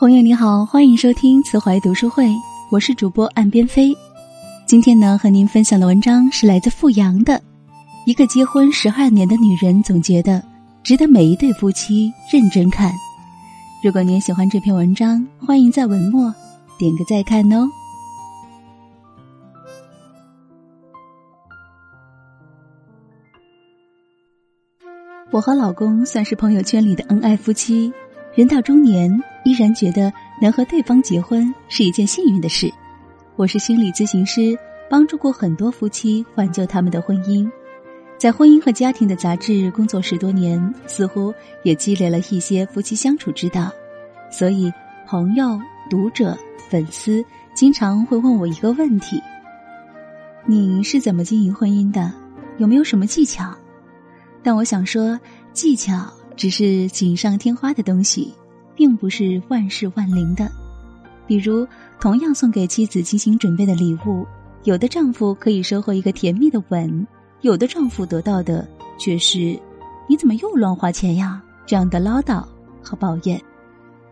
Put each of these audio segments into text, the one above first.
朋友你好，欢迎收听慈怀读书会，我是主播岸边飞。今天呢，和您分享的文章是来自富阳的，一个结婚十二年的女人总结的，值得每一对夫妻认真看。如果您喜欢这篇文章，欢迎在文末点个再看哦。我和老公算是朋友圈里的恩爱夫妻。人到中年，依然觉得能和对方结婚是一件幸运的事。我是心理咨询师，帮助过很多夫妻挽救他们的婚姻。在婚姻和家庭的杂志工作十多年，似乎也积累了一些夫妻相处之道。所以，朋友、读者、粉丝经常会问我一个问题：你是怎么经营婚姻的？有没有什么技巧？但我想说，技巧。只是锦上添花的东西，并不是万事万灵的。比如，同样送给妻子精心准备的礼物，有的丈夫可以收获一个甜蜜的吻，有的丈夫得到的却是“你怎么又乱花钱呀”这样的唠叨和抱怨。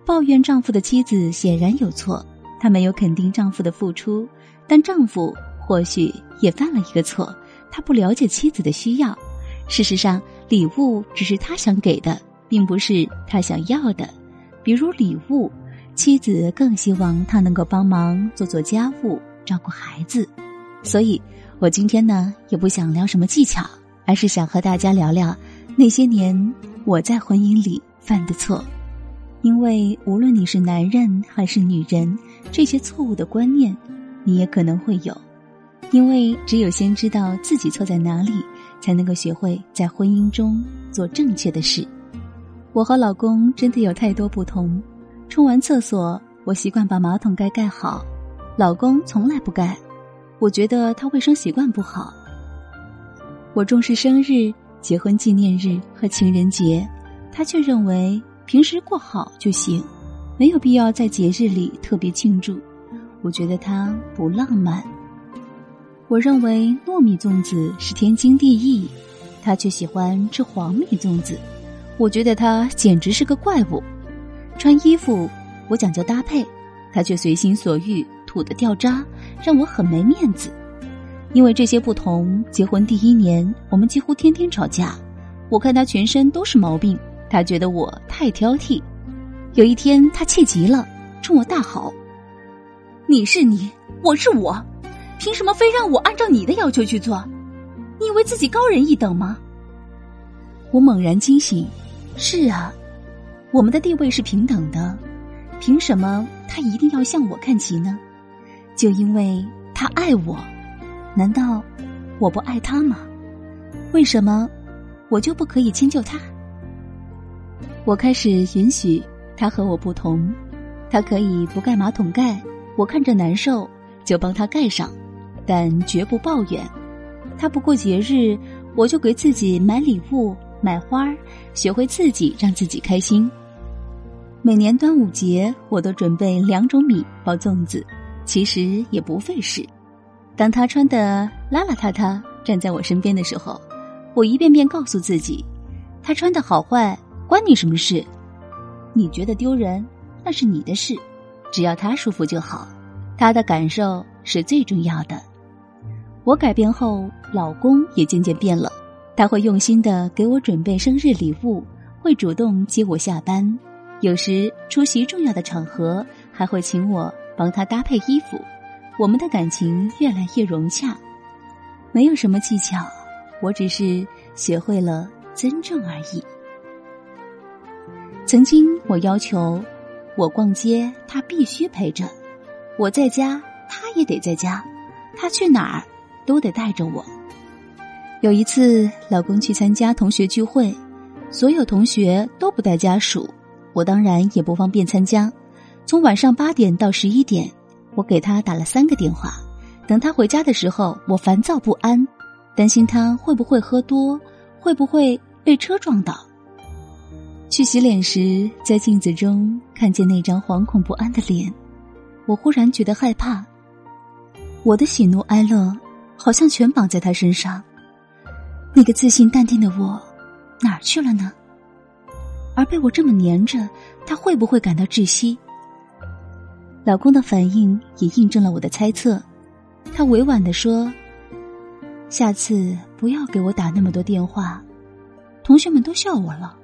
抱怨丈夫的妻子显然有错，她没有肯定丈夫的付出，但丈夫或许也犯了一个错，他不了解妻子的需要。事实上。礼物只是他想给的，并不是他想要的。比如礼物，妻子更希望他能够帮忙做做家务、照顾孩子。所以，我今天呢也不想聊什么技巧，而是想和大家聊聊那些年我在婚姻里犯的错。因为无论你是男人还是女人，这些错误的观念你也可能会有。因为只有先知道自己错在哪里。才能够学会在婚姻中做正确的事。我和老公真的有太多不同。冲完厕所，我习惯把马桶盖盖好，老公从来不盖。我觉得他卫生习惯不好。我重视生日、结婚纪念日和情人节，他却认为平时过好就行，没有必要在节日里特别庆祝。我觉得他不浪漫。我认为糯米粽子是天经地义，他却喜欢吃黄米粽子。我觉得他简直是个怪物。穿衣服我讲究搭配，他却随心所欲，土的掉渣，让我很没面子。因为这些不同，结婚第一年我们几乎天天吵架。我看他全身都是毛病，他觉得我太挑剔。有一天他气急了，冲我大吼：“你是你，我是我。”凭什么非让我按照你的要求去做？你以为自己高人一等吗？我猛然惊醒，是啊，我们的地位是平等的，凭什么他一定要向我看齐呢？就因为他爱我，难道我不爱他吗？为什么我就不可以迁就他？我开始允许他和我不同，他可以不盖马桶盖，我看着难受就帮他盖上。但绝不抱怨，他不过节日，我就给自己买礼物、买花儿，学会自己让自己开心。每年端午节，我都准备两种米包粽子，其实也不费事。当他穿的邋邋遢遢站在我身边的时候，我一遍遍告诉自己：他穿的好坏关你什么事？你觉得丢人，那是你的事，只要他舒服就好，他的感受是最重要的。我改变后，老公也渐渐变了。他会用心的给我准备生日礼物，会主动接我下班，有时出席重要的场合，还会请我帮他搭配衣服。我们的感情越来越融洽，没有什么技巧，我只是学会了尊重而已。曾经我要求，我逛街他必须陪着，我在家他也得在家，他去哪儿？都得带着我。有一次，老公去参加同学聚会，所有同学都不带家属，我当然也不方便参加。从晚上八点到十一点，我给他打了三个电话。等他回家的时候，我烦躁不安，担心他会不会喝多，会不会被车撞倒。去洗脸时，在镜子中看见那张惶恐不安的脸，我忽然觉得害怕。我的喜怒哀乐。好像全绑在他身上，那个自信淡定的我哪儿去了呢？而被我这么黏着，他会不会感到窒息？老公的反应也印证了我的猜测，他委婉的说：“下次不要给我打那么多电话，同学们都笑我了。”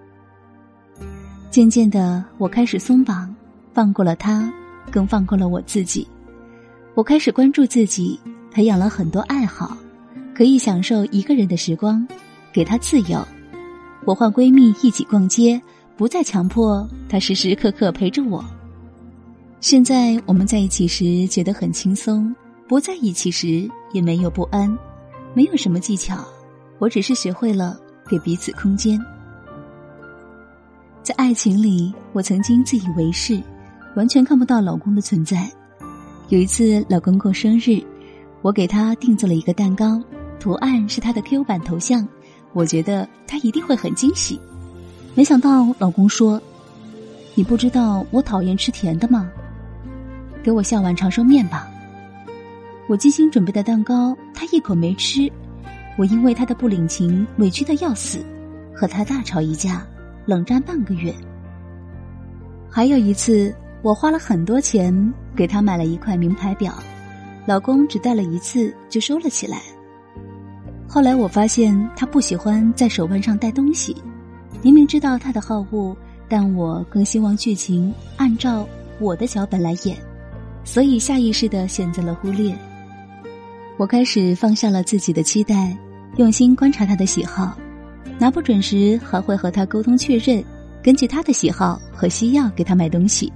渐渐的，我开始松绑，放过了他，更放过了我自己。我开始关注自己，培养了很多爱好，可以享受一个人的时光，给他自由。我换闺蜜一起逛街，不再强迫她时时刻刻陪着我。现在我们在一起时觉得很轻松，不在一起时也没有不安，没有什么技巧，我只是学会了给彼此空间。在爱情里，我曾经自以为是，完全看不到老公的存在。有一次，老公过生日，我给他定做了一个蛋糕，图案是他的 Q 版头像，我觉得他一定会很惊喜。没想到老公说：“你不知道我讨厌吃甜的吗？”给我下碗长寿面吧。我精心准备的蛋糕，他一口没吃。我因为他的不领情，委屈的要死，和他大吵一架，冷战半个月。还有一次，我花了很多钱给他买了一块名牌表，老公只戴了一次就收了起来。后来我发现他不喜欢在手腕上戴东西，明明知道他的好恶，但我更希望剧情按照我的脚本来演。所以下意识的选择了忽略。我开始放下了自己的期待，用心观察他的喜好，拿不准时还会和他沟通确认，根据他的喜好和需要给他买东西。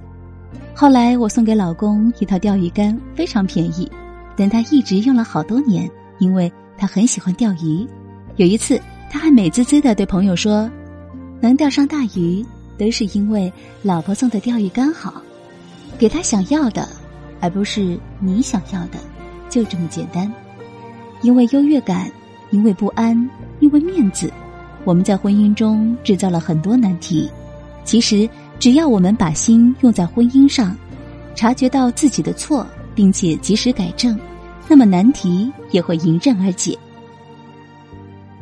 后来我送给老公一套钓鱼竿，非常便宜，但他一直用了好多年，因为他很喜欢钓鱼。有一次他还美滋滋的对朋友说：“能钓上大鱼，都是因为老婆送的钓鱼竿好，给他想要的。”而不是你想要的，就这么简单。因为优越感，因为不安，因为面子，我们在婚姻中制造了很多难题。其实，只要我们把心用在婚姻上，察觉到自己的错，并且及时改正，那么难题也会迎刃而解。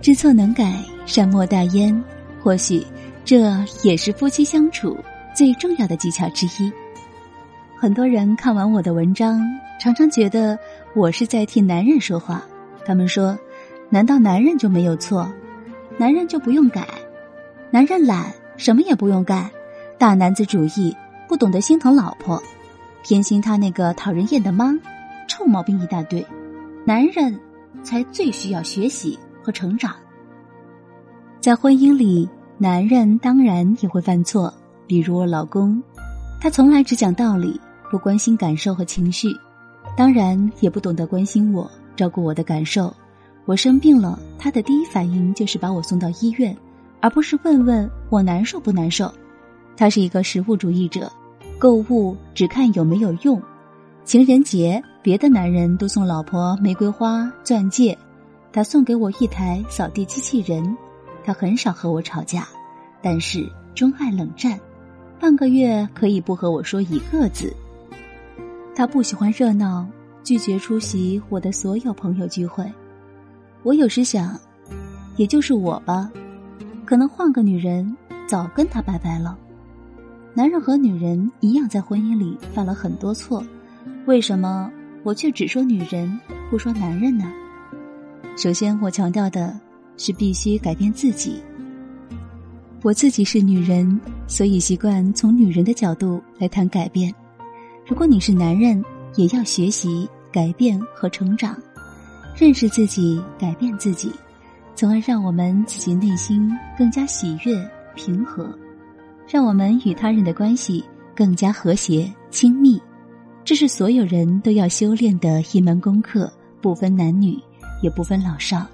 知错能改，善莫大焉。或许，这也是夫妻相处最重要的技巧之一。很多人看完我的文章，常常觉得我是在替男人说话。他们说：“难道男人就没有错？男人就不用改？男人懒，什么也不用干，大男子主义，不懂得心疼老婆，偏心他那个讨人厌的妈，臭毛病一大堆。男人才最需要学习和成长。在婚姻里，男人当然也会犯错，比如我老公，他从来只讲道理。”不关心感受和情绪，当然也不懂得关心我、照顾我的感受。我生病了，他的第一反应就是把我送到医院，而不是问问我难受不难受。他是一个实物主义者，购物只看有没有用。情人节，别的男人都送老婆玫瑰花、钻戒，他送给我一台扫地机器人。他很少和我吵架，但是钟爱冷战，半个月可以不和我说一个字。他不喜欢热闹，拒绝出席我的所有朋友聚会。我有时想，也就是我吧，可能换个女人早跟他拜拜了。男人和女人一样，在婚姻里犯了很多错，为什么我却只说女人不说男人呢？首先，我强调的是必须改变自己。我自己是女人，所以习惯从女人的角度来谈改变。如果你是男人，也要学习改变和成长，认识自己，改变自己，从而让我们自己内心更加喜悦平和，让我们与他人的关系更加和谐亲密。这是所有人都要修炼的一门功课，不分男女，也不分老少。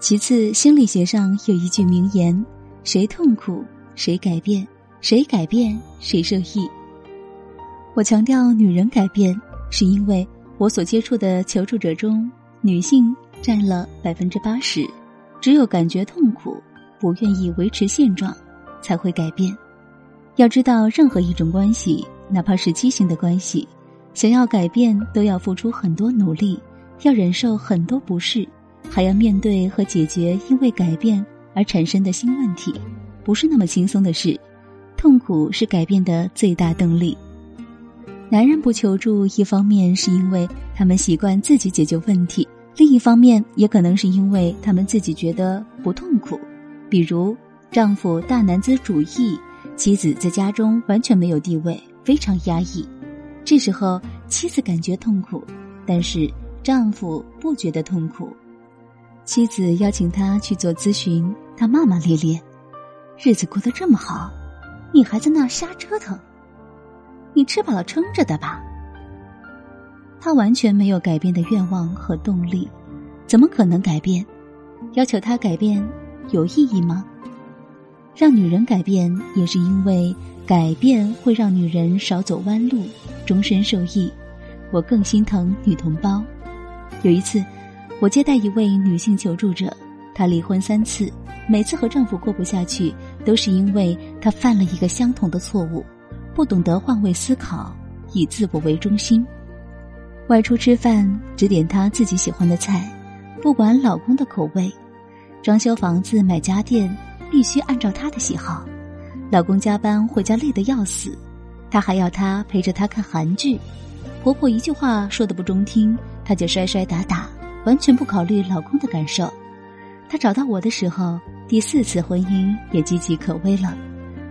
其次，心理学上有一句名言：谁痛苦，谁改变；谁改变，谁受益。我强调女人改变，是因为我所接触的求助者中，女性占了百分之八十。只有感觉痛苦，不愿意维持现状，才会改变。要知道，任何一种关系，哪怕是畸形的关系，想要改变，都要付出很多努力，要忍受很多不适，还要面对和解决因为改变而产生的新问题，不是那么轻松的事。痛苦是改变的最大动力。男人不求助，一方面是因为他们习惯自己解决问题，另一方面也可能是因为他们自己觉得不痛苦。比如，丈夫大男子主义，妻子在家中完全没有地位，非常压抑。这时候，妻子感觉痛苦，但是丈夫不觉得痛苦。妻子邀请他去做咨询，他骂骂咧咧：“日子过得这么好，你还在那瞎折腾？你吃饱了撑着的吧？”他完全没有改变的愿望和动力，怎么可能改变？要求他改变有意义吗？让女人改变，也是因为改变会让女人少走弯路，终身受益。我更心疼女同胞。有一次。我接待一位女性求助者，她离婚三次，每次和丈夫过不下去，都是因为她犯了一个相同的错误，不懂得换位思考，以自我为中心。外出吃饭只点她自己喜欢的菜，不管老公的口味；装修房子、买家电必须按照她的喜好。老公加班回家累得要死，她还要他陪着她看韩剧。婆婆一句话说的不中听，她就摔摔打打。完全不考虑老公的感受，他找到我的时候，第四次婚姻也岌岌可危了。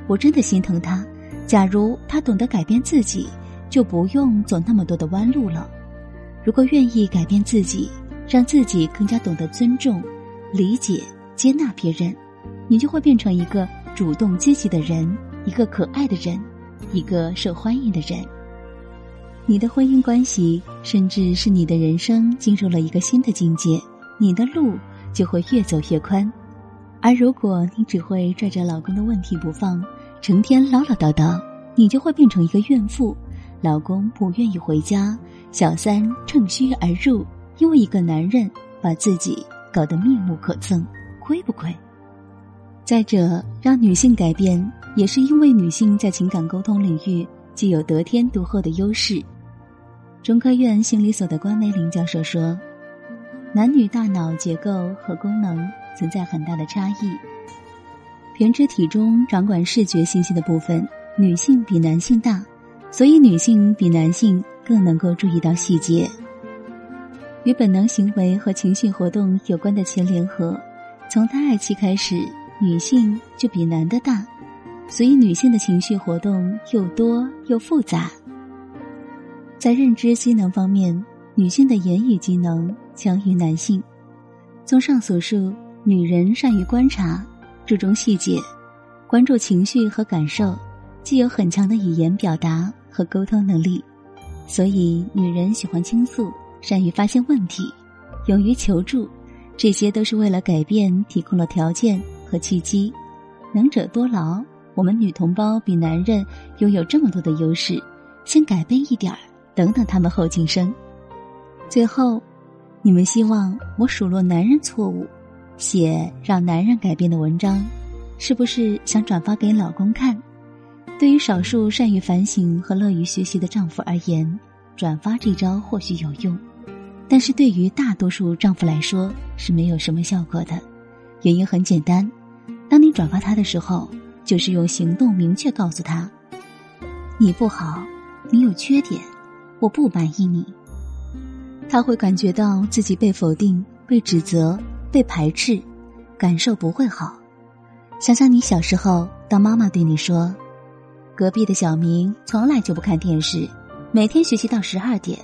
我真的心疼他。假如他懂得改变自己，就不用走那么多的弯路了。如果愿意改变自己，让自己更加懂得尊重、理解、接纳别人，你就会变成一个主动积极的人，一个可爱的人，一个受欢迎的人。你的婚姻关系，甚至是你的人生进入了一个新的境界，你的路就会越走越宽。而如果你只会拽着老公的问题不放，成天唠唠叨叨，你就会变成一个怨妇。老公不愿意回家，小三趁虚而入，因为一个男人把自己搞得面目可憎，亏不亏？再者，让女性改变，也是因为女性在情感沟通领域具有得天独厚的优势。中科院心理所的关梅林教授说：“男女大脑结构和功能存在很大的差异。胼胝体中掌管视觉信息的部分，女性比男性大，所以女性比男性更能够注意到细节。与本能行为和情绪活动有关的前联合，从胎儿期开始，女性就比男的大，所以女性的情绪活动又多又复杂。”在认知机能方面，女性的言语机能强于男性。综上所述，女人善于观察，注重细节，关注情绪和感受，既有很强的语言表达和沟通能力。所以，女人喜欢倾诉，善于发现问题，勇于求助，这些都是为了改变提供了条件和契机。能者多劳，我们女同胞比男人拥有这么多的优势，先改变一点儿。等等，他们后晋升。最后，你们希望我数落男人错误，写让男人改变的文章，是不是想转发给老公看？对于少数善于反省和乐于学习的丈夫而言，转发这招或许有用，但是对于大多数丈夫来说是没有什么效果的。原因很简单，当你转发他的时候，就是用行动明确告诉他：你不好，你有缺点。我不满意你，他会感觉到自己被否定、被指责、被排斥，感受不会好。想想你小时候，当妈妈对你说：“隔壁的小明从来就不看电视，每天学习到十二点，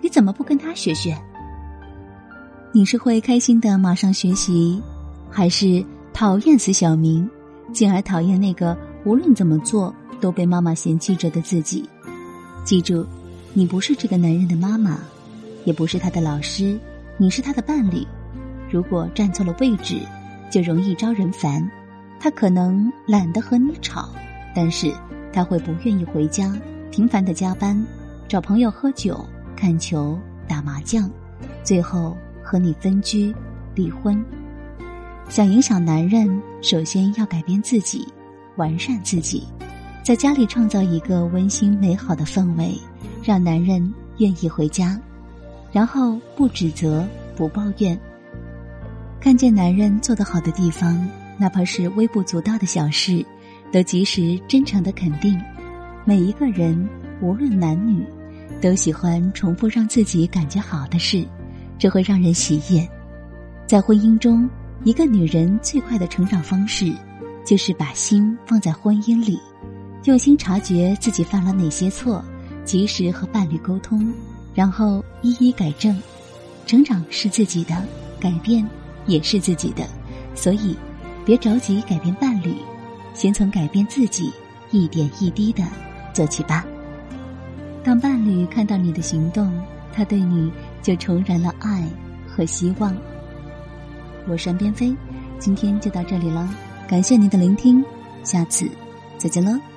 你怎么不跟他学学？”你是会开心的马上学习，还是讨厌死小明，进而讨厌那个无论怎么做都被妈妈嫌弃着的自己？记住。你不是这个男人的妈妈，也不是他的老师，你是他的伴侣。如果站错了位置，就容易招人烦。他可能懒得和你吵，但是他会不愿意回家，频繁的加班，找朋友喝酒、看球、打麻将，最后和你分居、离婚。想影响男人，首先要改变自己，完善自己，在家里创造一个温馨美好的氛围。让男人愿意回家，然后不指责、不抱怨。看见男人做得好的地方，哪怕是微不足道的小事，都及时真诚的肯定。每一个人，无论男女，都喜欢重复让自己感觉好的事，这会让人喜悦。在婚姻中，一个女人最快的成长方式，就是把心放在婚姻里，用心察觉自己犯了哪些错，及时和伴侣沟通，然后一一改正。成长是自己的，改变也是自己的，所以别着急改变伴侣，先从改变自己一点一滴的做起吧。当伴侣看到你的行动，他对你就重燃了爱和希望。我是安边飞，今天就到这里了，感谢您的聆听，下次再见喽。